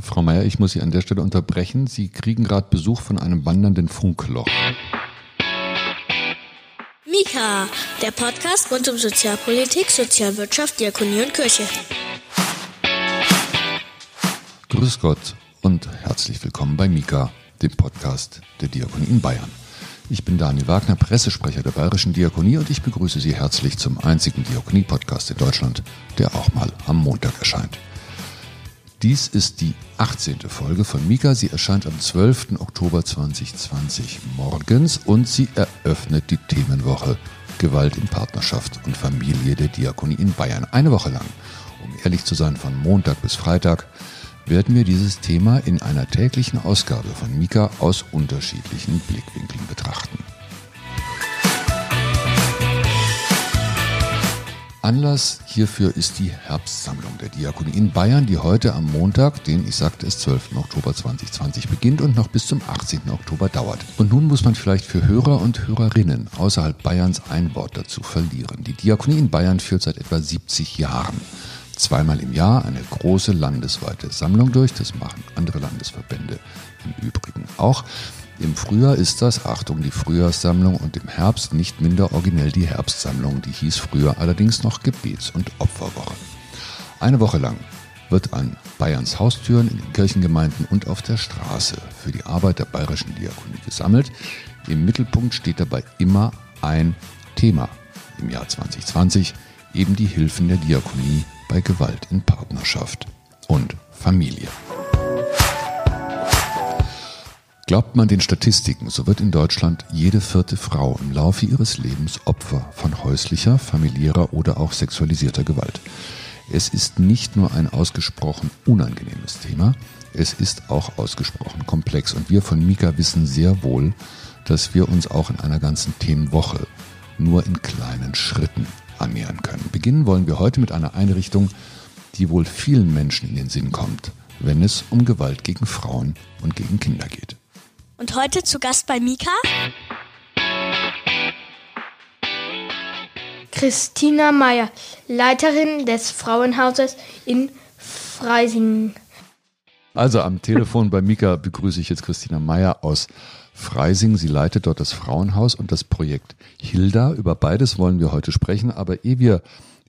Frau Meier, ich muss Sie an der Stelle unterbrechen. Sie kriegen gerade Besuch von einem wandernden Funkloch. Mika, der Podcast rund um Sozialpolitik, Sozialwirtschaft, Diakonie und Kirche. Grüß Gott und herzlich willkommen bei Mika, dem Podcast der Diakonie in Bayern. Ich bin Daniel Wagner, Pressesprecher der Bayerischen Diakonie und ich begrüße Sie herzlich zum einzigen Diakonie-Podcast in Deutschland, der auch mal am Montag erscheint. Dies ist die 18. Folge von Mika. Sie erscheint am 12. Oktober 2020 morgens und sie eröffnet die Themenwoche Gewalt in Partnerschaft und Familie der Diakonie in Bayern. Eine Woche lang. Um ehrlich zu sein, von Montag bis Freitag werden wir dieses Thema in einer täglichen Ausgabe von Mika aus unterschiedlichen Blickwinkeln betrachten. Anlass hierfür ist die Herbstsammlung der Diakonie in Bayern, die heute am Montag, den ich sagte es 12. Oktober 2020 beginnt und noch bis zum 18. Oktober dauert. Und nun muss man vielleicht für Hörer und Hörerinnen außerhalb Bayerns ein Wort dazu verlieren. Die Diakonie in Bayern führt seit etwa 70 Jahren zweimal im Jahr eine große landesweite Sammlung durch. Das machen andere Landesverbände im Übrigen auch. Im Frühjahr ist das, Achtung, die Frühjahrssammlung und im Herbst nicht minder originell die Herbstsammlung, die hieß früher allerdings noch Gebets- und Opferwoche. Eine Woche lang wird an Bayerns Haustüren, in den Kirchengemeinden und auf der Straße für die Arbeit der bayerischen Diakonie gesammelt. Im Mittelpunkt steht dabei immer ein Thema. Im Jahr 2020 eben die Hilfen der Diakonie bei Gewalt in Partnerschaft und Familie. Glaubt man den Statistiken, so wird in Deutschland jede vierte Frau im Laufe ihres Lebens Opfer von häuslicher, familiärer oder auch sexualisierter Gewalt. Es ist nicht nur ein ausgesprochen unangenehmes Thema, es ist auch ausgesprochen komplex und wir von Mika wissen sehr wohl, dass wir uns auch in einer ganzen Themenwoche nur in kleinen Schritten annähern können. Beginnen wollen wir heute mit einer Einrichtung, die wohl vielen Menschen in den Sinn kommt, wenn es um Gewalt gegen Frauen und gegen Kinder geht. Und heute zu Gast bei Mika? Christina Meyer, Leiterin des Frauenhauses in Freising. Also am Telefon bei Mika begrüße ich jetzt Christina Meyer aus Freising. Sie leitet dort das Frauenhaus und das Projekt Hilda. Über beides wollen wir heute sprechen. Aber ehe wir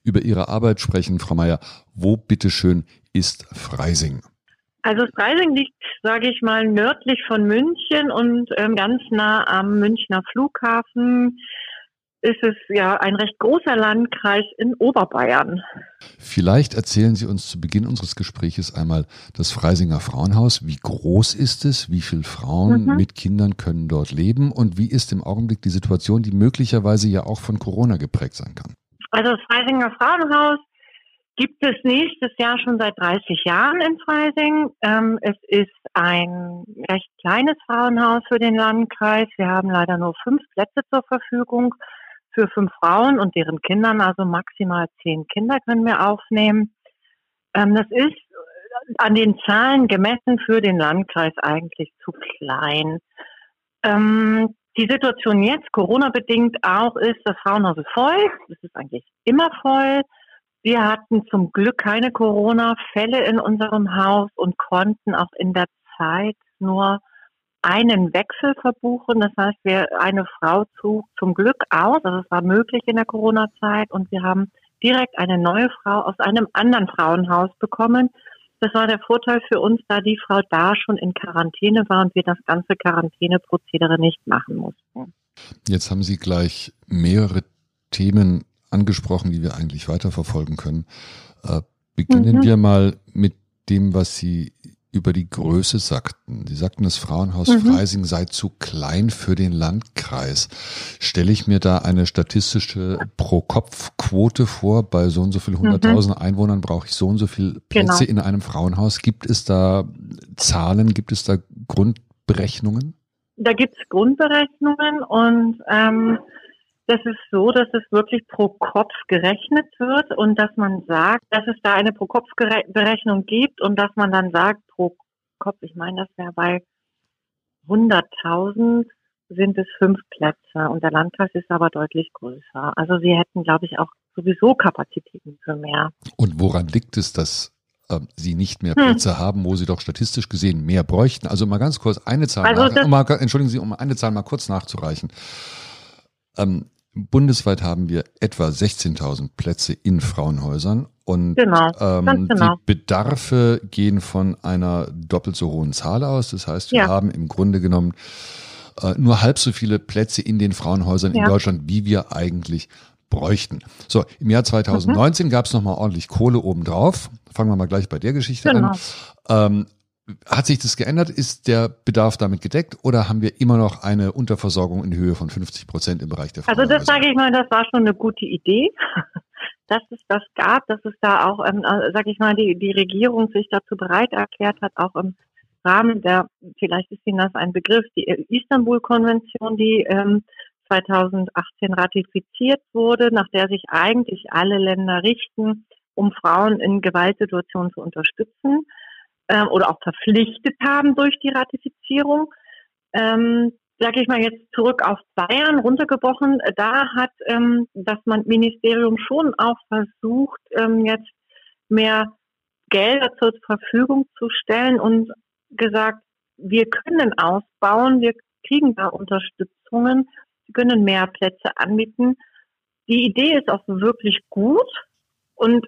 über Ihre Arbeit sprechen, Frau Meyer, wo bitteschön ist Freising? Also Freising liegt, sage ich mal, nördlich von München und ähm, ganz nah am Münchner Flughafen ist es ja ein recht großer Landkreis in Oberbayern. Vielleicht erzählen Sie uns zu Beginn unseres Gespräches einmal das Freisinger Frauenhaus. Wie groß ist es? Wie viele Frauen mhm. mit Kindern können dort leben? Und wie ist im Augenblick die Situation, die möglicherweise ja auch von Corona geprägt sein kann? Also das Freisinger Frauenhaus gibt es nächstes Jahr schon seit 30 Jahren in Freising. Ähm, es ist ein recht kleines Frauenhaus für den Landkreis. Wir haben leider nur fünf Plätze zur Verfügung für fünf Frauen und deren Kindern, also maximal zehn Kinder können wir aufnehmen. Ähm, das ist an den Zahlen gemessen für den Landkreis eigentlich zu klein. Ähm, die Situation jetzt, Corona-bedingt auch, ist, das Frauenhaus ist voll. Es ist eigentlich immer voll. Wir hatten zum Glück keine Corona-Fälle in unserem Haus und konnten auch in der Zeit nur einen Wechsel verbuchen. Das heißt, wir eine Frau zog zum Glück aus, also es war möglich in der Corona-Zeit und wir haben direkt eine neue Frau aus einem anderen Frauenhaus bekommen. Das war der Vorteil für uns, da die Frau da schon in Quarantäne war und wir das ganze Quarantäneprozedere nicht machen mussten. Jetzt haben Sie gleich mehrere Themen angesprochen, die wir eigentlich weiterverfolgen können. Äh, beginnen mhm. wir mal mit dem, was Sie über die Größe sagten. Sie sagten, das Frauenhaus mhm. Freising sei zu klein für den Landkreis. Stelle ich mir da eine statistische Pro-Kopf-Quote vor, bei so und so viel hunderttausend mhm. Einwohnern brauche ich so und so viel Plätze genau. in einem Frauenhaus. Gibt es da Zahlen, gibt es da Grundberechnungen? Da gibt es Grundberechnungen und ähm, das ist so, dass es wirklich pro Kopf gerechnet wird und dass man sagt, dass es da eine pro Kopf Berechnung gibt und dass man dann sagt, pro Kopf, ich meine, das wäre bei 100.000 sind es fünf Plätze und der Landkreis ist aber deutlich größer. Also sie hätten, glaube ich, auch sowieso Kapazitäten für mehr. Und woran liegt es, dass äh, sie nicht mehr hm. Plätze hm. haben, wo sie doch statistisch gesehen mehr bräuchten. Also mal ganz kurz eine Zahl, also nach, um mal, entschuldigen Sie, um eine Zahl mal kurz nachzureichen. Ähm, bundesweit haben wir etwa 16.000 Plätze in Frauenhäusern und genau, ähm, genau. die Bedarfe gehen von einer doppelt so hohen Zahl aus. Das heißt, wir ja. haben im Grunde genommen äh, nur halb so viele Plätze in den Frauenhäusern ja. in Deutschland, wie wir eigentlich bräuchten. So, im Jahr 2019 mhm. gab es nochmal ordentlich Kohle obendrauf. Fangen wir mal gleich bei der Geschichte genau. an. Ähm, hat sich das geändert? Ist der Bedarf damit gedeckt oder haben wir immer noch eine Unterversorgung in Höhe von 50 Prozent im Bereich der Frauen? Also das sage ich mal, das war schon eine gute Idee, dass es das gab, dass es da auch, ähm, äh, sage ich mal, die, die Regierung sich dazu bereit erklärt hat, auch im Rahmen der, vielleicht ist Ihnen das ein Begriff, die Istanbul-Konvention, die ähm, 2018 ratifiziert wurde, nach der sich eigentlich alle Länder richten, um Frauen in Gewaltsituationen zu unterstützen ähm, oder auch verpflichtet haben durch die Ratifizierung. Ähm, sage ich mal jetzt zurück auf Bayern runtergebrochen, da hat ähm, das Ministerium schon auch versucht, ähm, jetzt mehr Gelder zur Verfügung zu stellen und gesagt, wir können ausbauen, wir kriegen da Unterstützungen, wir können mehr Plätze anbieten. Die Idee ist auch wirklich gut und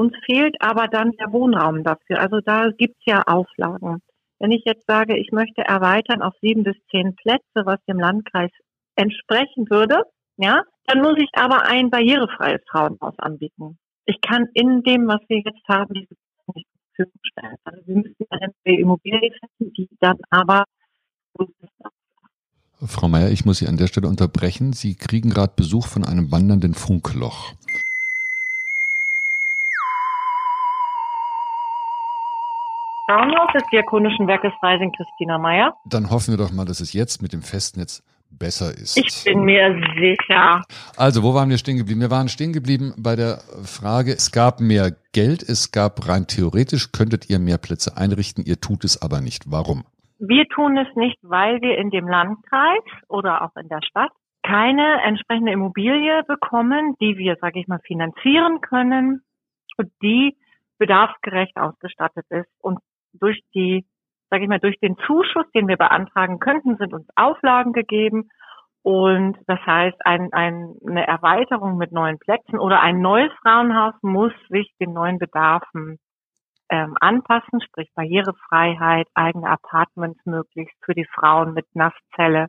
uns fehlt aber dann der Wohnraum dafür. Also da gibt's ja Auflagen. Wenn ich jetzt sage, ich möchte erweitern auf sieben bis zehn Plätze, was dem Landkreis entsprechen würde, ja, dann muss ich aber ein barrierefreies Frauenhaus anbieten. Ich kann in dem, was wir jetzt haben, diese nicht zur Verfügung stellen. Also wir müssen eine Immobilie finden, die dann aber Frau Meier, ich muss Sie an der Stelle unterbrechen. Sie kriegen gerade Besuch von einem wandernden Funkloch. Frauenhaus des Diakonischen Werkes Freising Christina Meyer. Dann hoffen wir doch mal, dass es jetzt mit dem Festnetz besser ist. Ich bin mir sicher. Also, wo waren wir stehen geblieben? Wir waren stehen geblieben bei der Frage, es gab mehr Geld, es gab rein theoretisch, könntet ihr mehr Plätze einrichten, ihr tut es aber nicht. Warum? Wir tun es nicht, weil wir in dem Landkreis oder auch in der Stadt keine entsprechende Immobilie bekommen, die wir, sage ich mal, finanzieren können und die bedarfsgerecht ausgestattet ist. Und durch die, sage ich mal, durch den Zuschuss, den wir beantragen könnten, sind uns Auflagen gegeben. Und das heißt, ein, ein, eine Erweiterung mit neuen Plätzen oder ein neues Frauenhaus muss sich den neuen Bedarfen ähm, anpassen, sprich Barrierefreiheit, eigene Apartments möglichst für die Frauen mit Nasszelle,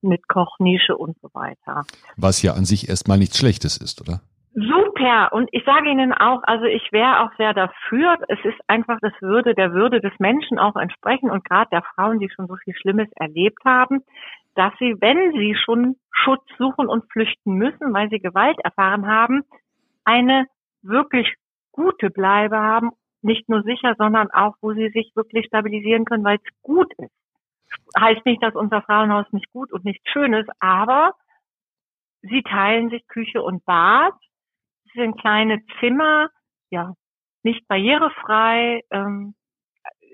mit Kochnische und so weiter. Was ja an sich erstmal nichts Schlechtes ist, oder? Super. Und ich sage Ihnen auch, also ich wäre auch sehr dafür. Es ist einfach, das würde der Würde des Menschen auch entsprechen und gerade der Frauen, die schon so viel Schlimmes erlebt haben, dass sie, wenn sie schon Schutz suchen und flüchten müssen, weil sie Gewalt erfahren haben, eine wirklich gute Bleibe haben, nicht nur sicher, sondern auch, wo sie sich wirklich stabilisieren können, weil es gut ist. Heißt nicht, dass unser Frauenhaus nicht gut und nicht schön ist, aber sie teilen sich Küche und Bad sind kleine Zimmer, ja, nicht barrierefrei. Ähm,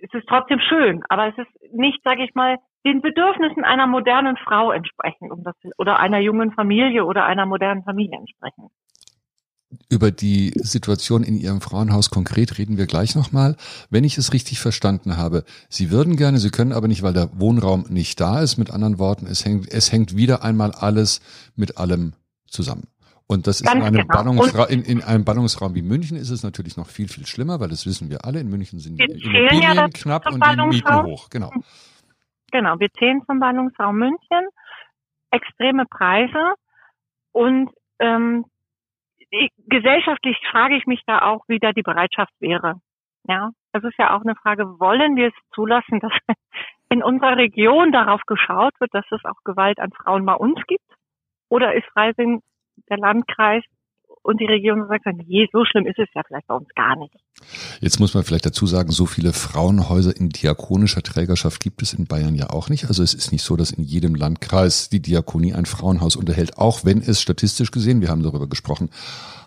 es ist trotzdem schön, aber es ist nicht, sage ich mal, den Bedürfnissen einer modernen Frau entsprechen, um das, oder einer jungen Familie oder einer modernen Familie entsprechen. Über die Situation in Ihrem Frauenhaus konkret reden wir gleich nochmal. Wenn ich es richtig verstanden habe, Sie würden gerne, Sie können aber nicht, weil der Wohnraum nicht da ist. Mit anderen Worten, es hängt, es hängt wieder einmal alles mit allem zusammen. Und das ist in einem, genau. Ballungsra in, in, einem Ballungsraum wie München ist es natürlich noch viel, viel schlimmer, weil das wissen wir alle. In München sind die Immobilien ja knapp und die Mieten hoch. Genau. Genau, wir zählen zum Ballungsraum München. Extreme Preise und ähm, ich, gesellschaftlich frage ich mich da auch, wie da die Bereitschaft wäre. Ja, das ist ja auch eine Frage, wollen wir es zulassen, dass in unserer Region darauf geschaut wird, dass es auch Gewalt an Frauen bei uns gibt? Oder ist Freising der Landkreis und die Regierung sagt dann, je, so schlimm ist es ja vielleicht bei uns gar nicht. Jetzt muss man vielleicht dazu sagen, so viele Frauenhäuser in diakonischer Trägerschaft gibt es in Bayern ja auch nicht. Also es ist nicht so, dass in jedem Landkreis die Diakonie ein Frauenhaus unterhält, auch wenn es statistisch gesehen, wir haben darüber gesprochen,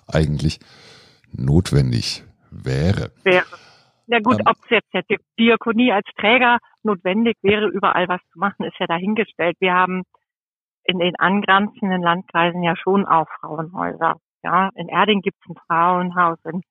eigentlich notwendig wäre. Wäre. Ja gut, ähm, ob es jetzt der Diakonie als Träger notwendig wäre, überall was zu machen, ist ja dahingestellt. Wir haben in den angrenzenden Landkreisen ja schon auch Frauenhäuser. Ja, in Erding gibt es ein Frauenhaus, in,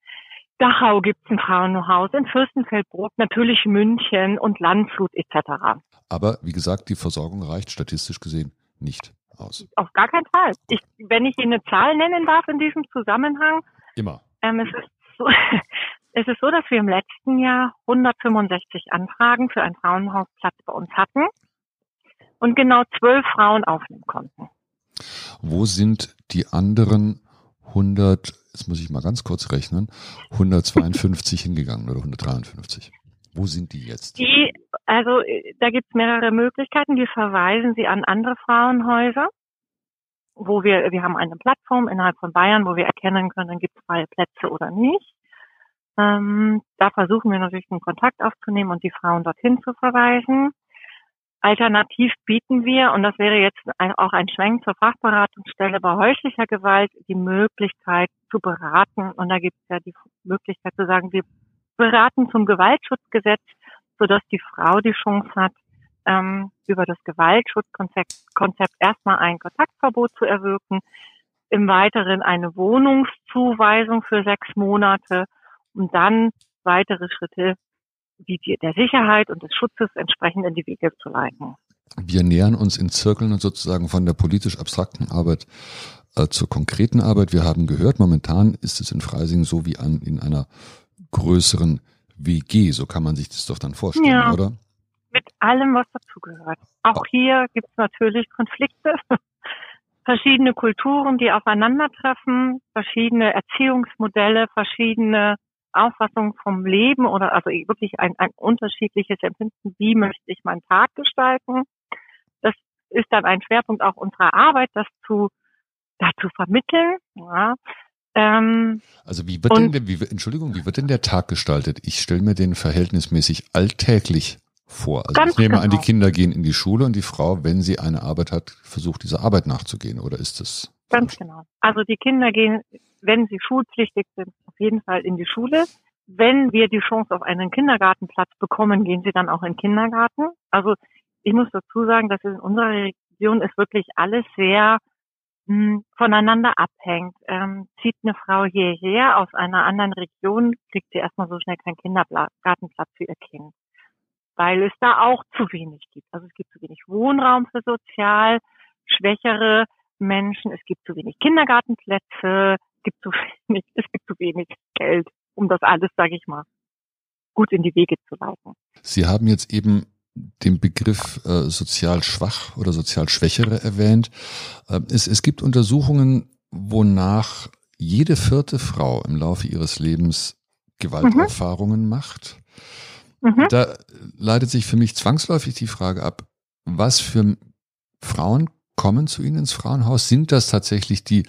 Dachau gibt es ein Frauenhaus, in Fürstenfeldbruck, natürlich München und Landshut etc. Aber wie gesagt, die Versorgung reicht statistisch gesehen nicht aus. Auf gar keinen Fall. Ich, wenn ich Ihnen eine Zahl nennen darf in diesem Zusammenhang. Immer. Ähm, es, ist so, es ist so, dass wir im letzten Jahr 165 Anfragen für einen Frauenhausplatz bei uns hatten und genau zwölf Frauen aufnehmen konnten. Wo sind die anderen 100, jetzt muss ich mal ganz kurz rechnen, 152 hingegangen oder 153? Wo sind die jetzt? Die, also da gibt es mehrere Möglichkeiten. Die verweisen sie an andere Frauenhäuser, wo wir, wir haben eine Plattform innerhalb von Bayern, wo wir erkennen können, gibt es freie Plätze oder nicht. Ähm, da versuchen wir natürlich einen Kontakt aufzunehmen und die Frauen dorthin zu verweisen. Alternativ bieten wir, und das wäre jetzt auch ein Schwenk zur Fachberatungsstelle bei häuslicher Gewalt, die Möglichkeit zu beraten. Und da gibt es ja die Möglichkeit zu sagen, wir beraten zum Gewaltschutzgesetz, sodass die Frau die Chance hat, ähm, über das Gewaltschutzkonzept Konzept erstmal ein Kontaktverbot zu erwirken, im Weiteren eine Wohnungszuweisung für sechs Monate und dann weitere Schritte die, der Sicherheit und des Schutzes entsprechend in die Wege zu leiten. Wir nähern uns in Zirkeln sozusagen von der politisch abstrakten Arbeit äh, zur konkreten Arbeit. Wir haben gehört, momentan ist es in Freising so wie an, in einer größeren WG. So kann man sich das doch dann vorstellen, ja, oder? Mit allem, was dazugehört. Auch oh. hier gibt es natürlich Konflikte, verschiedene Kulturen, die aufeinandertreffen, verschiedene Erziehungsmodelle, verschiedene Auffassung vom Leben oder also wirklich ein, ein unterschiedliches Empfinden, wie möchte ich meinen Tag gestalten. Das ist dann ein Schwerpunkt auch unserer Arbeit, das zu, dazu vermitteln. Ja. Ähm, also wie wird denn, wie, Entschuldigung, wie wird denn der Tag gestaltet? Ich stelle mir den verhältnismäßig alltäglich vor. Also ich nehme genau. an, die genau. Kinder gehen in die Schule und die Frau, wenn sie eine Arbeit hat, versucht dieser Arbeit nachzugehen, oder ist das? Ganz genau. Also die Kinder gehen wenn sie schulpflichtig sind, auf jeden Fall in die Schule. Wenn wir die Chance auf einen Kindergartenplatz bekommen, gehen sie dann auch in den Kindergarten. Also ich muss dazu sagen, dass in unserer Region ist wirklich alles sehr mh, hm, voneinander abhängt. Ähm, zieht eine Frau hierher aus einer anderen Region, kriegt sie erstmal so schnell keinen Kindergartenplatz für ihr Kind, weil es da auch zu wenig gibt. Also es gibt zu wenig Wohnraum für sozial schwächere Menschen, es gibt zu wenig Kindergartenplätze, gibt zu wenig, es gibt zu wenig Geld, um das alles, sage ich mal, gut in die Wege zu leiten. Sie haben jetzt eben den Begriff äh, sozial schwach oder sozial schwächere erwähnt. Äh, es, es gibt Untersuchungen, wonach jede vierte Frau im Laufe ihres Lebens Gewalterfahrungen mhm. macht. Mhm. Da leitet sich für mich zwangsläufig die Frage ab, was für Frauen kommen zu Ihnen ins Frauenhaus? Sind das tatsächlich die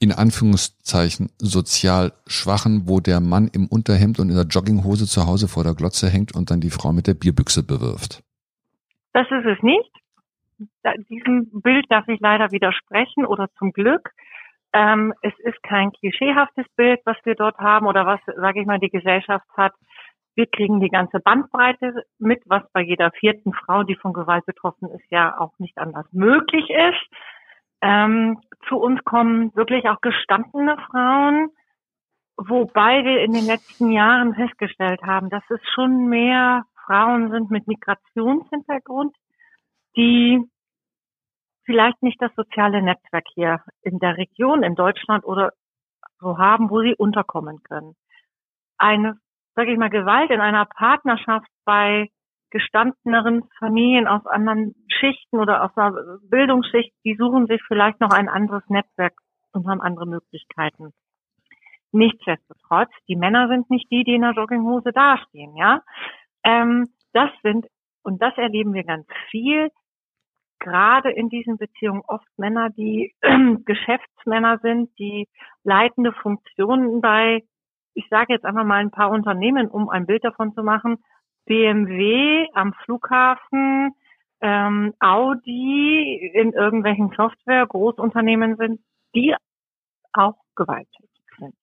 in Anführungszeichen sozial Schwachen, wo der Mann im Unterhemd und in der Jogginghose zu Hause vor der Glotze hängt und dann die Frau mit der Bierbüchse bewirft? Das ist es nicht. Diesem Bild darf ich leider widersprechen oder zum Glück. Ähm, es ist kein klischeehaftes Bild, was wir dort haben oder was, sage ich mal, die Gesellschaft hat. Wir kriegen die ganze Bandbreite mit, was bei jeder vierten Frau, die von Gewalt betroffen ist, ja auch nicht anders möglich ist. Ähm, zu uns kommen wirklich auch gestandene Frauen, wobei wir in den letzten Jahren festgestellt haben, dass es schon mehr Frauen sind mit Migrationshintergrund, die vielleicht nicht das soziale Netzwerk hier in der Region, in Deutschland oder so haben, wo sie unterkommen können. Eine, sage ich mal, Gewalt in einer Partnerschaft bei gestandeneren Familien aus anderen Schichten oder aus einer Bildungsschicht, die suchen sich vielleicht noch ein anderes Netzwerk und haben andere Möglichkeiten. Nichtsdestotrotz, die Männer sind nicht die, die in der Jogginghose dastehen, ja. Ähm, das sind, und das erleben wir ganz viel, gerade in diesen Beziehungen oft Männer, die Geschäftsmänner sind, die leitende Funktionen bei, ich sage jetzt einfach mal ein paar Unternehmen, um ein Bild davon zu machen, BMW am Flughafen, ähm, Audi in irgendwelchen Software, Großunternehmen sind, die auch gewalttätig sind.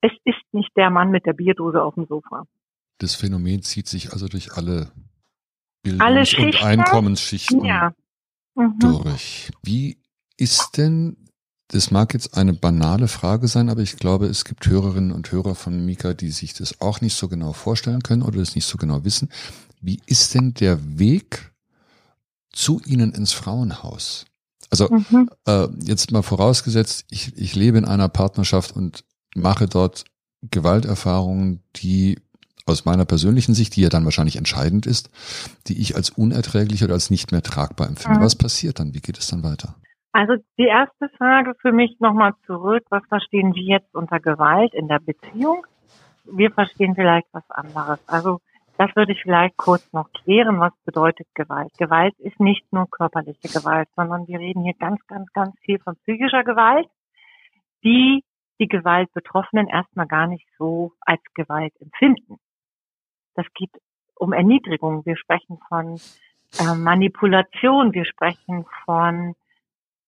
Es ist nicht der Mann mit der Bierdose auf dem Sofa. Das Phänomen zieht sich also durch alle Bildungs- und Einkommensschichten ja. mhm. durch. Wie ist denn Das mag jetzt eine banale Frage sein, aber ich glaube, es gibt Hörerinnen und Hörer von Mika, die sich das auch nicht so genau vorstellen können oder das nicht so genau wissen. Wie ist denn der Weg zu Ihnen ins Frauenhaus? Also mhm. äh, jetzt mal vorausgesetzt, ich, ich lebe in einer Partnerschaft und mache dort Gewalterfahrungen, die aus meiner persönlichen Sicht, die ja dann wahrscheinlich entscheidend ist, die ich als unerträglich oder als nicht mehr tragbar empfinde. Mhm. Was passiert dann? Wie geht es dann weiter? Also die erste Frage für mich nochmal zurück. Was verstehen Sie jetzt unter Gewalt in der Beziehung? Wir verstehen vielleicht was anderes. Also das würde ich vielleicht kurz noch klären. Was bedeutet Gewalt? Gewalt ist nicht nur körperliche Gewalt, sondern wir reden hier ganz, ganz, ganz viel von psychischer Gewalt, die die Gewaltbetroffenen erstmal gar nicht so als Gewalt empfinden. Das geht um Erniedrigung. Wir sprechen von äh, Manipulation. Wir sprechen von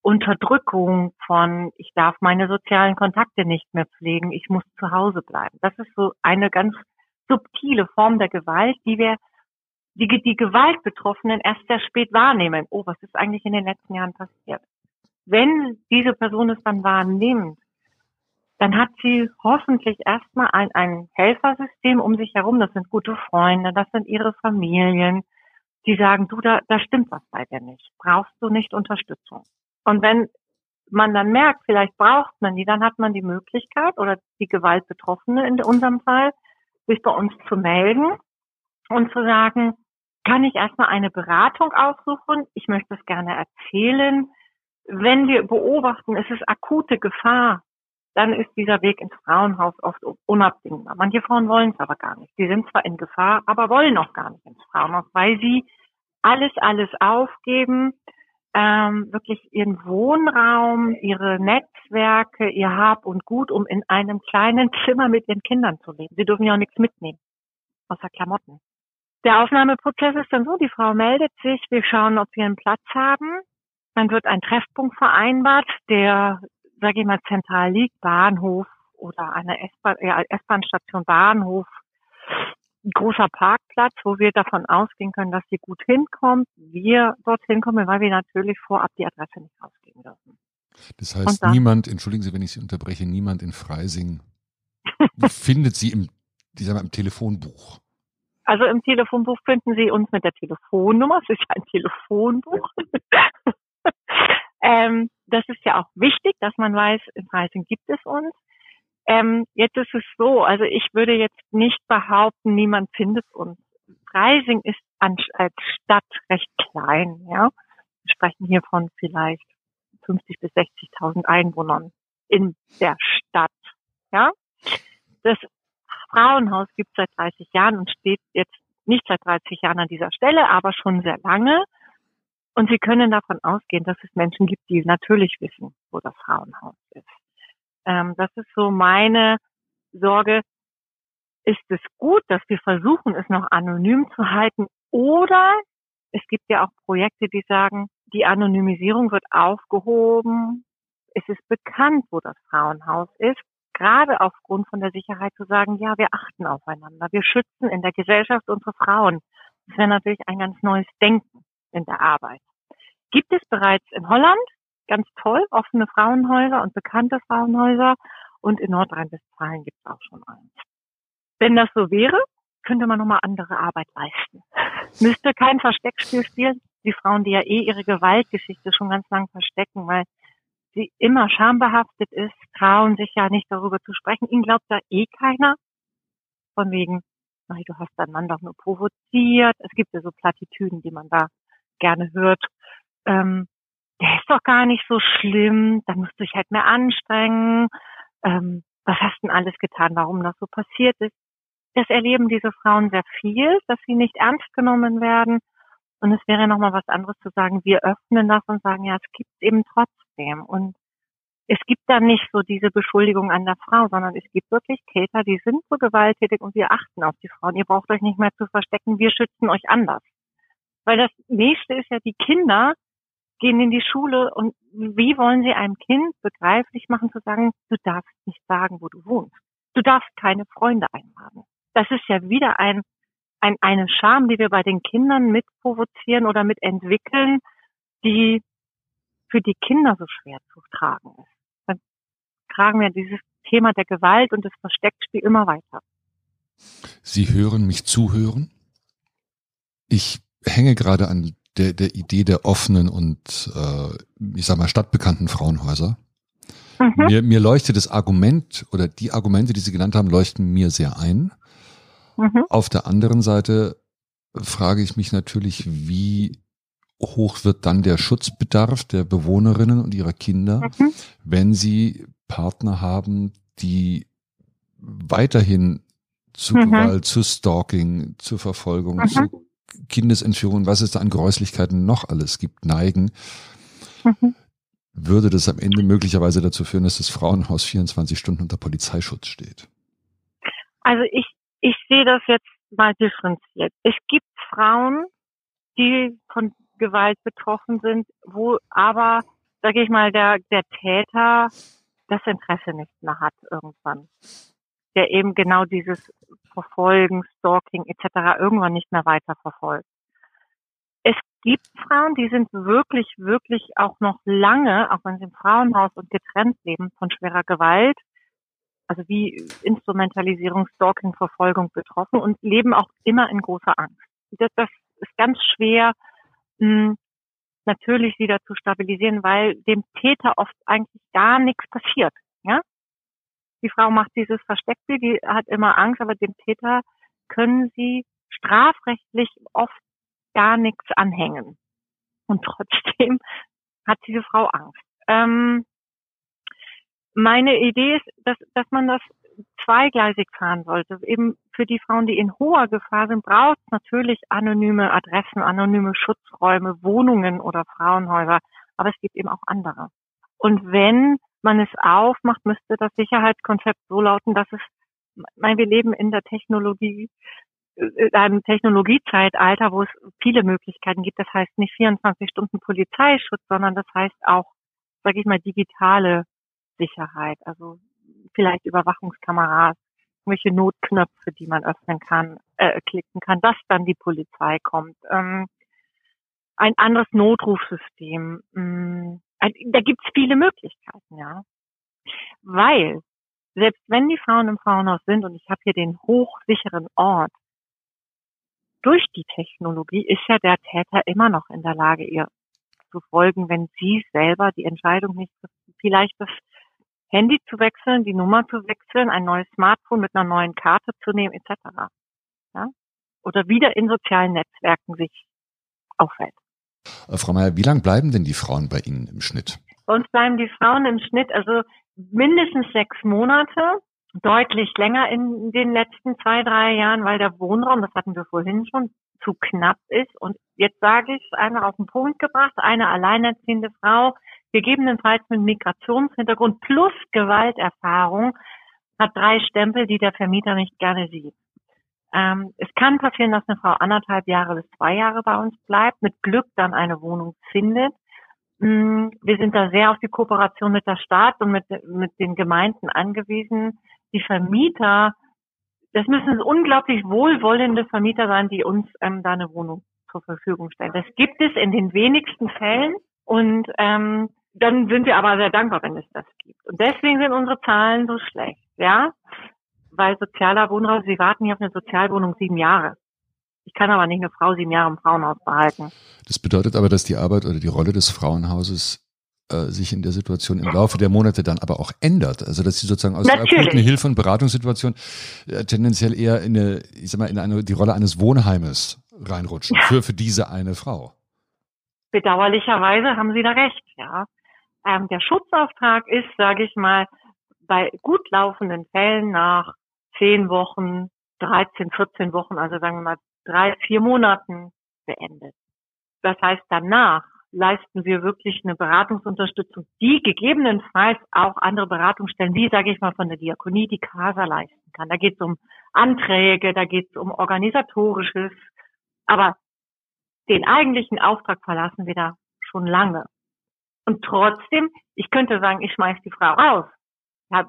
Unterdrückung von, ich darf meine sozialen Kontakte nicht mehr pflegen, ich muss zu Hause bleiben. Das ist so eine ganz subtile Form der Gewalt, die wir, die, die Gewaltbetroffenen erst sehr spät wahrnehmen. Oh, was ist eigentlich in den letzten Jahren passiert? Wenn diese Person es dann wahrnimmt, dann hat sie hoffentlich erstmal ein, ein Helfersystem um sich herum. Das sind gute Freunde, das sind ihre Familien, die sagen, du, da, da stimmt was bei dir nicht. Brauchst du nicht Unterstützung? Und wenn man dann merkt, vielleicht braucht man die, dann hat man die Möglichkeit oder die Gewaltbetroffene in unserem Fall, sich bei uns zu melden und zu sagen, kann ich erstmal eine Beratung aussuchen? Ich möchte es gerne erzählen. Wenn wir beobachten, es ist akute Gefahr, dann ist dieser Weg ins Frauenhaus oft unabdingbar. Manche Frauen wollen es aber gar nicht. Die sind zwar in Gefahr, aber wollen auch gar nicht ins Frauenhaus, weil sie alles, alles aufgeben, ähm, wirklich ihren Wohnraum, ihre Netzwerke, ihr Hab und Gut, um in einem kleinen Zimmer mit ihren Kindern zu leben. Sie dürfen ja auch nichts mitnehmen, außer Klamotten. Der Aufnahmeprozess ist dann so, die Frau meldet sich, wir schauen, ob wir einen Platz haben. Dann wird ein Treffpunkt vereinbart, der, sage ich mal, zentral liegt, Bahnhof oder eine S-Bahn-Station Bahnhof, großer Parkplatz, wo wir davon ausgehen können, dass sie gut hinkommt. Wir dorthin kommen, weil wir natürlich vorab die Adresse nicht ausgeben dürfen. Das heißt, dann, niemand, entschuldigen Sie, wenn ich Sie unterbreche, niemand in Freising findet Sie im, ich sag mal, im Telefonbuch. Also im Telefonbuch finden Sie uns mit der Telefonnummer. Es ist ja ein Telefonbuch. ähm, das ist ja auch wichtig, dass man weiß, in Freising gibt es uns. Ähm, jetzt ist es so, also ich würde jetzt nicht behaupten, niemand findet uns. Freising ist an, als Stadt recht klein, ja. Wir sprechen hier von vielleicht 50 bis 60.000 Einwohnern in der Stadt, ja. Das Frauenhaus gibt es seit 30 Jahren und steht jetzt nicht seit 30 Jahren an dieser Stelle, aber schon sehr lange. Und Sie können davon ausgehen, dass es Menschen gibt, die natürlich wissen, wo das Frauenhaus ist. Ähm, das ist so meine Sorge. Ist es gut, dass wir versuchen, es noch anonym zu halten? Oder es gibt ja auch Projekte, die sagen, die Anonymisierung wird aufgehoben. Es ist bekannt, wo das Frauenhaus ist. Gerade aufgrund von der Sicherheit zu sagen, ja, wir achten aufeinander. Wir schützen in der Gesellschaft unsere Frauen. Das wäre natürlich ein ganz neues Denken in der Arbeit. Gibt es bereits in Holland ganz toll, offene Frauenhäuser und bekannte Frauenhäuser. Und in Nordrhein-Westfalen gibt es auch schon eins. Wenn das so wäre, könnte man nochmal andere Arbeit leisten. Müsste kein Versteckspiel spielen. Die Frauen, die ja eh ihre Gewaltgeschichte schon ganz lang verstecken, weil sie immer schambehaftet ist, trauen sich ja nicht darüber zu sprechen. Ihnen glaubt da eh keiner. Von wegen, nein, du hast deinen Mann doch nur provoziert. Es gibt ja so Plattitüden, die man da gerne hört. Ähm, der ist doch gar nicht so schlimm, da musst du dich halt mehr anstrengen. Ähm, was hast denn alles getan, warum das so passiert ist? Das erleben diese Frauen sehr viel, dass sie nicht ernst genommen werden. Und es wäre nochmal was anderes zu sagen, wir öffnen das und sagen, ja, es gibt eben trotzdem. Und es gibt dann nicht so diese Beschuldigung an der Frau, sondern es gibt wirklich Täter, die sind so gewalttätig und wir achten auf die Frauen. Ihr braucht euch nicht mehr zu verstecken, wir schützen euch anders. Weil das nächste ist ja, die Kinder gehen in die Schule und wie wollen sie einem Kind begreiflich machen zu sagen, du darfst nicht sagen, wo du wohnst. Du darfst keine Freunde einladen. Das ist ja wieder ein, ein, eine Scham, die wir bei den Kindern mit provozieren oder mit entwickeln, die für die Kinder so schwer zu tragen ist. tragen wir dieses Thema der Gewalt und des Versteckspiel immer weiter. Sie hören mich zuhören. Ich hänge gerade an der, der Idee der offenen und, äh, ich sag mal, stadtbekannten Frauenhäuser. Mhm. Mir, mir leuchtet das Argument oder die Argumente, die Sie genannt haben, leuchten mir sehr ein. Mhm. Auf der anderen Seite frage ich mich natürlich, wie hoch wird dann der Schutzbedarf der Bewohnerinnen und ihrer Kinder, mhm. wenn sie Partner haben, die weiterhin zu mhm. Gewalt, zu Stalking, zu Verfolgung, mhm. zu Kindesentführung, was es da an Gräuslichkeiten noch alles gibt, neigen, mhm. würde das am Ende möglicherweise dazu führen, dass das Frauenhaus 24 Stunden unter Polizeischutz steht? Also ich, ich sehe das jetzt mal differenziert. Es gibt Frauen, die von Gewalt betroffen sind, wo aber, sage ich mal, der, der Täter das Interesse nicht mehr hat irgendwann. Der eben genau dieses Verfolgen, Stalking etc. irgendwann nicht mehr weiter verfolgt. Es gibt Frauen, die sind wirklich, wirklich auch noch lange, auch wenn sie im Frauenhaus und getrennt leben, von schwerer Gewalt, also wie Instrumentalisierung, Stalking, Verfolgung betroffen und leben auch immer in großer Angst. Das, das ist ganz schwer, hm, natürlich wieder zu stabilisieren, weil dem Täter oft eigentlich gar nichts passiert. Die Frau macht dieses Versteckbild, die hat immer Angst, aber dem Täter können sie strafrechtlich oft gar nichts anhängen. Und trotzdem hat diese Frau Angst. Ähm, meine Idee ist, dass, dass man das zweigleisig fahren sollte. Eben für die Frauen, die in hoher Gefahr sind, braucht es natürlich anonyme Adressen, anonyme Schutzräume, Wohnungen oder Frauenhäuser. Aber es gibt eben auch andere. Und wenn man es aufmacht, müsste das Sicherheitskonzept so lauten, dass es, mein, wir leben in der Technologie, in äh, einem Technologiezeitalter, wo es viele Möglichkeiten gibt. Das heißt nicht 24 Stunden Polizeischutz, sondern das heißt auch, sage ich mal, digitale Sicherheit. Also vielleicht Überwachungskameras, irgendwelche Notknöpfe, die man öffnen kann, äh, klicken kann, dass dann die Polizei kommt. Ähm, ein anderes Notrufsystem. Ähm, da gibt's viele Möglichkeiten, ja. Weil, selbst wenn die Frauen im Frauenhaus sind und ich habe hier den hochsicheren Ort, durch die Technologie ist ja der Täter immer noch in der Lage, ihr zu folgen, wenn sie selber die Entscheidung nicht vielleicht das Handy zu wechseln, die Nummer zu wechseln, ein neues Smartphone mit einer neuen Karte zu nehmen, etc. Ja? Oder wieder in sozialen Netzwerken sich aufhält. Äh, Frau Mayer, wie lange bleiben denn die Frauen bei Ihnen im Schnitt? Uns bleiben die Frauen im Schnitt also mindestens sechs Monate, deutlich länger in den letzten zwei, drei Jahren, weil der Wohnraum, das hatten wir vorhin schon, zu knapp ist. Und jetzt sage ich es einmal auf den Punkt gebracht, eine alleinerziehende Frau, gegebenenfalls mit Migrationshintergrund plus Gewalterfahrung, hat drei Stempel, die der Vermieter nicht gerne sieht. Ähm, es kann passieren, dass eine Frau anderthalb Jahre bis zwei Jahre bei uns bleibt, mit Glück dann eine Wohnung findet. Mm, wir sind da sehr auf die Kooperation mit der Stadt und mit, mit den Gemeinden angewiesen. Die Vermieter, das müssen unglaublich wohlwollende Vermieter sein, die uns ähm, da eine Wohnung zur Verfügung stellen. Das gibt es in den wenigsten Fällen und ähm, dann sind wir aber sehr dankbar, wenn es das gibt. Und deswegen sind unsere Zahlen so schlecht, ja weil sozialer Wohnraum, sie warten hier auf eine Sozialwohnung sieben Jahre. Ich kann aber nicht eine Frau sieben Jahre im Frauenhaus behalten. Das bedeutet aber, dass die Arbeit oder die Rolle des Frauenhauses äh, sich in der Situation im Laufe der Monate dann aber auch ändert. Also dass sie sozusagen aus Natürlich. der akuten Hilfe- und Beratungssituation äh, tendenziell eher in eine, ich sag mal, in eine, die Rolle eines Wohnheimes reinrutschen für, für diese eine Frau. Bedauerlicherweise haben Sie da recht, ja. Ähm, der Schutzauftrag ist, sage ich mal, bei gut laufenden Fällen nach zehn Wochen, 13, 14 Wochen, also sagen wir mal drei, vier Monaten beendet. Das heißt, danach leisten wir wirklich eine Beratungsunterstützung, die gegebenenfalls auch andere Beratungsstellen, wie sage ich mal von der Diakonie, die CASA leisten kann. Da geht es um Anträge, da geht es um organisatorisches, aber den eigentlichen Auftrag verlassen wir da schon lange. Und trotzdem, ich könnte sagen, ich schmeiß die Frau raus. Ja,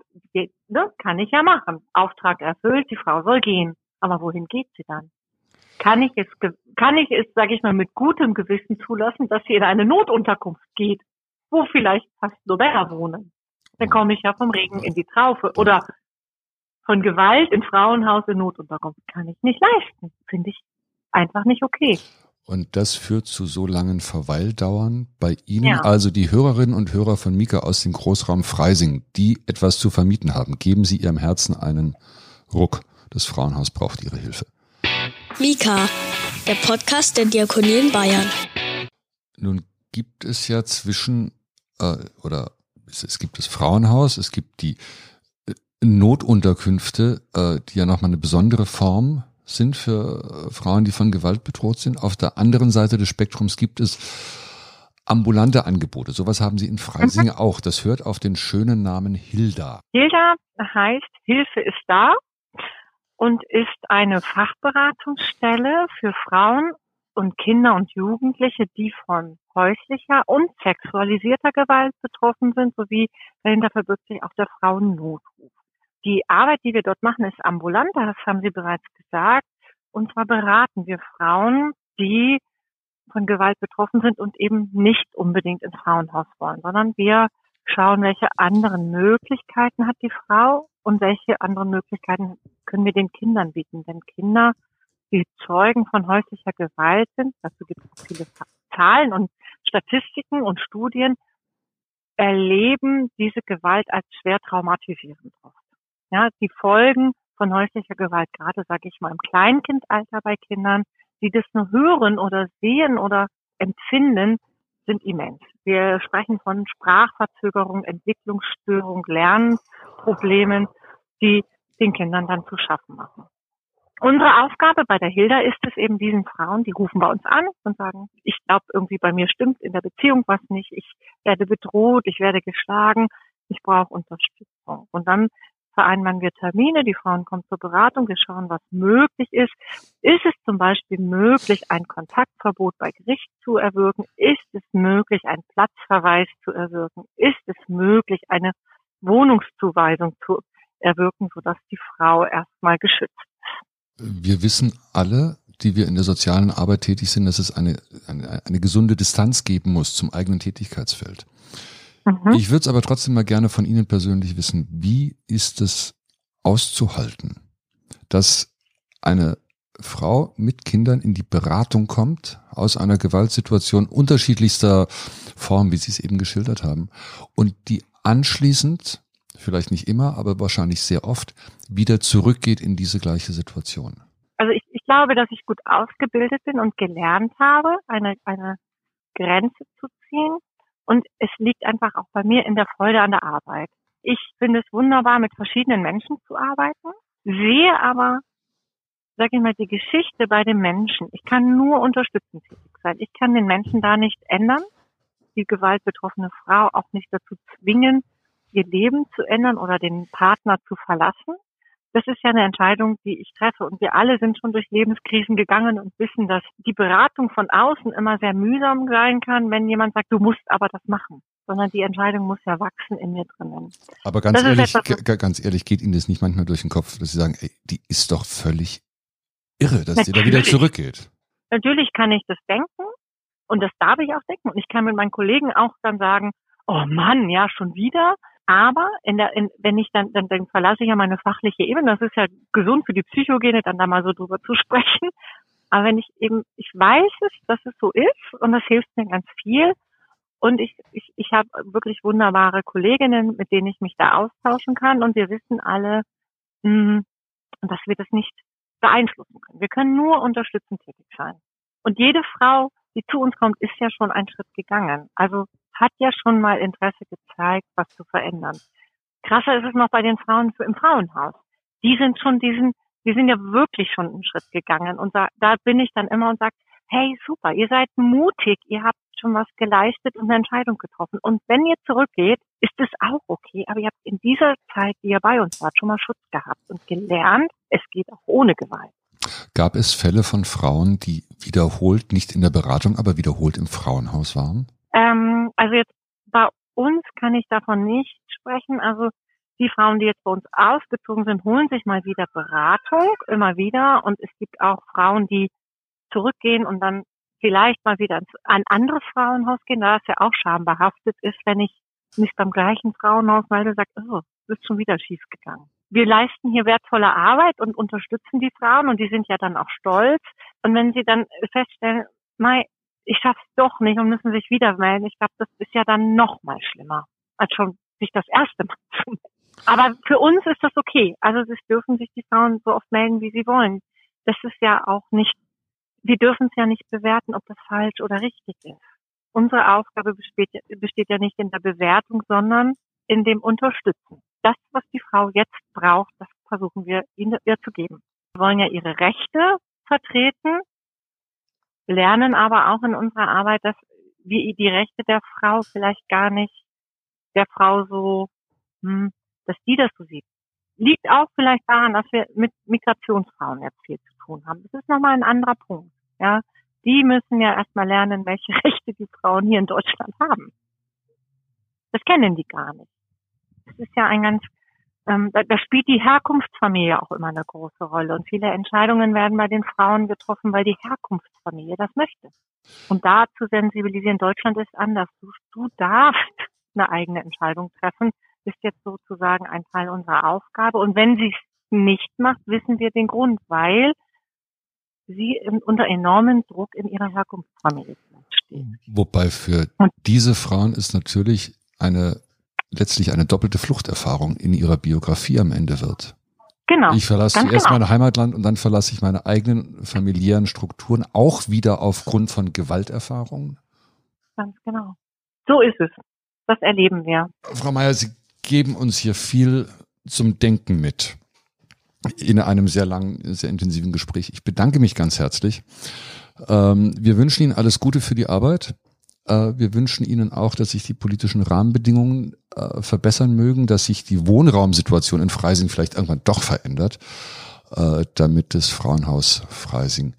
ne, kann ich ja machen. Auftrag erfüllt, die Frau soll gehen. Aber wohin geht sie dann? Kann ich es, kann ich es, sage ich mal, mit gutem Gewissen zulassen, dass sie in eine Notunterkunft geht, wo vielleicht fast nur Männer wohnen? dann komme ich ja vom Regen in die Traufe. Oder von Gewalt im Frauenhaus in Notunterkunft kann ich nicht leisten. Finde ich einfach nicht okay. Und das führt zu so langen Verweildauern bei Ihnen, ja. also die Hörerinnen und Hörer von Mika aus dem Großraum Freising, die etwas zu vermieten haben. Geben Sie Ihrem Herzen einen Ruck. Das Frauenhaus braucht Ihre Hilfe. Mika, der Podcast der Diakonie in Bayern. Nun gibt es ja zwischen, äh, oder es, es gibt das Frauenhaus, es gibt die äh, Notunterkünfte, äh, die ja nochmal eine besondere Form sind für äh, Frauen, die von Gewalt bedroht sind. Auf der anderen Seite des Spektrums gibt es ambulante Angebote. Sowas haben Sie in Freising mhm. auch. Das hört auf den schönen Namen Hilda. Hilda heißt Hilfe ist da und ist eine Fachberatungsstelle für Frauen und Kinder und Jugendliche, die von häuslicher und sexualisierter Gewalt betroffen sind, sowie dahinter verbirgt sich auch der Frauennotruf. Die Arbeit, die wir dort machen, ist ambulant, das haben Sie bereits gesagt. Und zwar beraten wir Frauen, die von Gewalt betroffen sind und eben nicht unbedingt ins Frauenhaus wollen, sondern wir schauen, welche anderen Möglichkeiten hat die Frau und welche anderen Möglichkeiten können wir den Kindern bieten. Denn Kinder, die Zeugen von häuslicher Gewalt sind, dazu gibt es viele Zahlen und Statistiken und Studien, erleben diese Gewalt als schwer traumatisierend oft. Ja, die Folgen von häuslicher Gewalt, gerade sage ich mal im Kleinkindalter bei Kindern, die das nur hören oder sehen oder empfinden, sind immens. Wir sprechen von Sprachverzögerung, Entwicklungsstörung, Lernproblemen, die den Kindern dann zu schaffen machen. Unsere Aufgabe bei der Hilda ist es eben diesen Frauen, die rufen bei uns an und sagen, ich glaube irgendwie bei mir stimmt in der Beziehung was nicht, ich werde bedroht, ich werde geschlagen, ich brauche Unterstützung. Und dann vereinbaren wir Termine, die Frauen kommen zur Beratung, wir schauen, was möglich ist. Ist es zum Beispiel möglich, ein Kontaktverbot bei Gericht zu erwirken? Ist es möglich, einen Platzverweis zu erwirken? Ist es möglich, eine Wohnungszuweisung zu erwirken, sodass die Frau erstmal geschützt ist? Wir wissen alle, die wir in der sozialen Arbeit tätig sind, dass es eine, eine, eine gesunde Distanz geben muss zum eigenen Tätigkeitsfeld. Mhm. Ich würde es aber trotzdem mal gerne von Ihnen persönlich wissen, wie ist es auszuhalten, dass eine Frau mit Kindern in die Beratung kommt, aus einer Gewaltsituation unterschiedlichster Form, wie Sie es eben geschildert haben, und die anschließend, vielleicht nicht immer, aber wahrscheinlich sehr oft, wieder zurückgeht in diese gleiche Situation? Also ich, ich glaube, dass ich gut ausgebildet bin und gelernt habe, eine, eine Grenze zu ziehen und es liegt einfach auch bei mir in der Freude an der Arbeit. Ich finde es wunderbar, mit verschiedenen Menschen zu arbeiten, sehe aber, sag ich mal, die Geschichte bei den Menschen. Ich kann nur unterstützend tätig sein. Ich kann den Menschen da nicht ändern, die gewaltbetroffene Frau auch nicht dazu zwingen, ihr Leben zu ändern oder den Partner zu verlassen das ist ja eine Entscheidung, die ich treffe. Und wir alle sind schon durch Lebenskrisen gegangen und wissen, dass die Beratung von außen immer sehr mühsam sein kann, wenn jemand sagt, du musst aber das machen. Sondern die Entscheidung muss ja wachsen in mir drinnen. Aber ganz das ehrlich, etwas, ganz ehrlich, geht Ihnen das nicht manchmal durch den Kopf, dass Sie sagen, ey, die ist doch völlig irre, dass sie da wieder zurückgeht. Natürlich kann ich das denken und das darf ich auch denken. Und ich kann mit meinen Kollegen auch dann sagen, oh Mann, ja, schon wieder. Aber in der, in, wenn ich dann, dann, dann verlasse ich ja meine fachliche Ebene. Das ist ja gesund für die Psychogene, dann da mal so drüber zu sprechen. Aber wenn ich eben, ich weiß es, dass es so ist und das hilft mir ganz viel. Und ich, ich, ich habe wirklich wunderbare Kolleginnen, mit denen ich mich da austauschen kann. Und wir wissen alle, mh, hm, dass wir das nicht beeinflussen können. Wir können nur unterstützend tätig sein. Und jede Frau, die zu uns kommt, ist ja schon einen Schritt gegangen. Also hat ja schon mal Interesse gezeigt, was zu verändern. Krasser ist es noch bei den Frauen im Frauenhaus. Die sind schon diesen, die sind ja wirklich schon einen Schritt gegangen. Und da, da bin ich dann immer und sage, hey, super, ihr seid mutig, ihr habt schon was geleistet und eine Entscheidung getroffen. Und wenn ihr zurückgeht, ist es auch okay. Aber ihr habt in dieser Zeit, die ihr bei uns wart, schon mal Schutz gehabt und gelernt, es geht auch ohne Gewalt. Gab es Fälle von Frauen, die wiederholt, nicht in der Beratung, aber wiederholt im Frauenhaus waren? Ähm, also jetzt bei uns kann ich davon nicht sprechen. Also die Frauen, die jetzt bei uns ausgezogen sind, holen sich mal wieder Beratung, immer wieder. Und es gibt auch Frauen, die zurückgehen und dann vielleicht mal wieder ein anderes Frauenhaus gehen, da es ja auch schambehaftet ist, wenn ich nicht beim gleichen Frauenhaus, weil du sagst, oh, ist schon wieder schief gegangen. Wir leisten hier wertvolle Arbeit und unterstützen die Frauen und die sind ja dann auch stolz. Und wenn sie dann feststellen, Mai, ich schaff's doch nicht und müssen sich wieder melden, ich glaube, das ist ja dann noch mal schlimmer, als schon sich das erste Mal zu melden. Aber für uns ist das okay. Also es dürfen sich die Frauen so oft melden, wie sie wollen. Das ist ja auch nicht, wir dürfen es ja nicht bewerten, ob das falsch oder richtig ist. Unsere Aufgabe besteht, besteht ja nicht in der Bewertung, sondern in dem Unterstützen. Das, was die Frau jetzt braucht, das versuchen wir ihr zu geben. Wir wollen ja ihre Rechte vertreten, lernen aber auch in unserer Arbeit, dass wir die Rechte der Frau vielleicht gar nicht der Frau so hm, dass die das so sieht. Liegt auch vielleicht daran, dass wir mit Migrationsfrauen jetzt viel zu tun haben. Das ist nochmal ein anderer Punkt. Ja, die müssen ja erstmal lernen, welche Rechte die Frauen hier in Deutschland haben. Das kennen die gar nicht. Das ist ja ein ganz, ähm, da, da spielt die Herkunftsfamilie auch immer eine große Rolle. Und viele Entscheidungen werden bei den Frauen getroffen, weil die Herkunftsfamilie das möchte. Und da zu sensibilisieren, Deutschland ist anders. Du, du darfst eine eigene Entscheidung treffen ist jetzt sozusagen ein Teil unserer Aufgabe. Und wenn sie es nicht macht, wissen wir den Grund, weil sie unter enormem Druck in ihrer Herkunftsfamilie steht. Wobei für diese Frauen ist natürlich eine letztlich eine doppelte Fluchterfahrung in ihrer Biografie am Ende wird. Genau. Ich verlasse zuerst genau. mein Heimatland und dann verlasse ich meine eigenen familiären Strukturen, auch wieder aufgrund von Gewalterfahrungen. Ganz genau. So ist es. Das erleben wir. Frau Mayer, Sie geben uns hier viel zum Denken mit in einem sehr langen, sehr intensiven Gespräch. Ich bedanke mich ganz herzlich. Ähm, wir wünschen Ihnen alles Gute für die Arbeit. Äh, wir wünschen Ihnen auch, dass sich die politischen Rahmenbedingungen äh, verbessern mögen, dass sich die Wohnraumsituation in Freising vielleicht irgendwann doch verändert, äh, damit das Frauenhaus Freising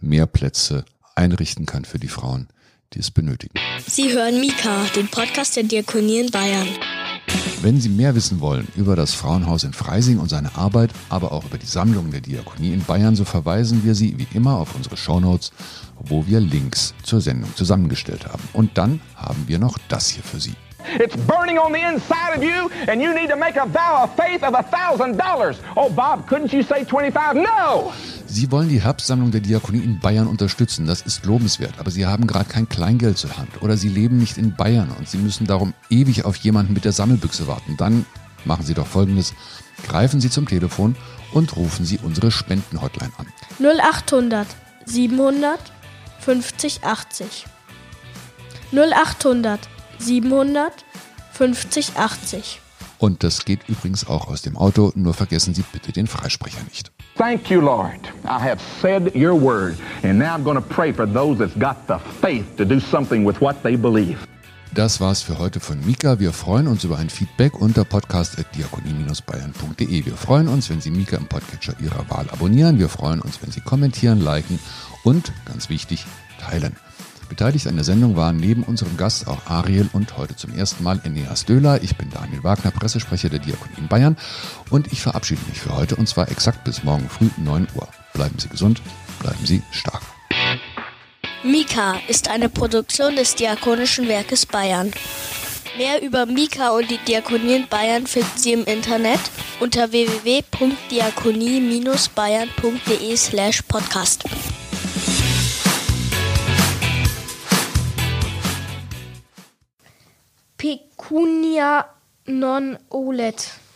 mehr Plätze einrichten kann für die Frauen, die es benötigen. Sie hören Mika, den Podcast der Diakonie in Bayern. Wenn Sie mehr wissen wollen über das Frauenhaus in Freising und seine Arbeit, aber auch über die Sammlung der Diakonie in Bayern, so verweisen wir Sie wie immer auf unsere Shownotes, wo wir Links zur Sendung zusammengestellt haben. Und dann haben wir noch das hier für Sie. It's burning on the inside of you, and you need to make a vow of faith of a thousand dollars. Oh, Bob, couldn't you say 25? No! Sie wollen die Herbstsammlung der Diakonie in Bayern unterstützen. Das ist lobenswert, aber Sie haben gerade kein Kleingeld zur Hand oder Sie leben nicht in Bayern und Sie müssen darum ewig auf jemanden mit der Sammelbüchse warten. Dann machen Sie doch Folgendes. Greifen Sie zum Telefon und rufen Sie unsere Spendenhotline an. 0800 700 50 80. 0800 700 50 80. Und das geht übrigens auch aus dem Auto, nur vergessen Sie bitte den Freisprecher nicht. Thank you, Lord. I have said your word, and now I'm going to pray for those that's got the faith to do something with what they believe. Das war's für heute von Mika. Wir freuen uns über ein Feedback unter podcast.diakonie-bayern.de. Wir freuen uns, wenn Sie Mika im Podcatcher Ihrer Wahl abonnieren. Wir freuen uns, wenn Sie kommentieren, liken und, ganz wichtig, teilen. Beteiligt an der Sendung waren neben unserem Gast auch Ariel und heute zum ersten Mal Eneas Döhler. Ich bin Daniel Wagner, Pressesprecher der Diakonie in Bayern und ich verabschiede mich für heute und zwar exakt bis morgen früh 9 Uhr. Bleiben Sie gesund, bleiben Sie stark. Mika ist eine Produktion des Diakonischen Werkes Bayern. Mehr über Mika und die Diakonie in Bayern finden Sie im Internet unter www.diakonie-bayern.de slash podcast. Pecunia non olet.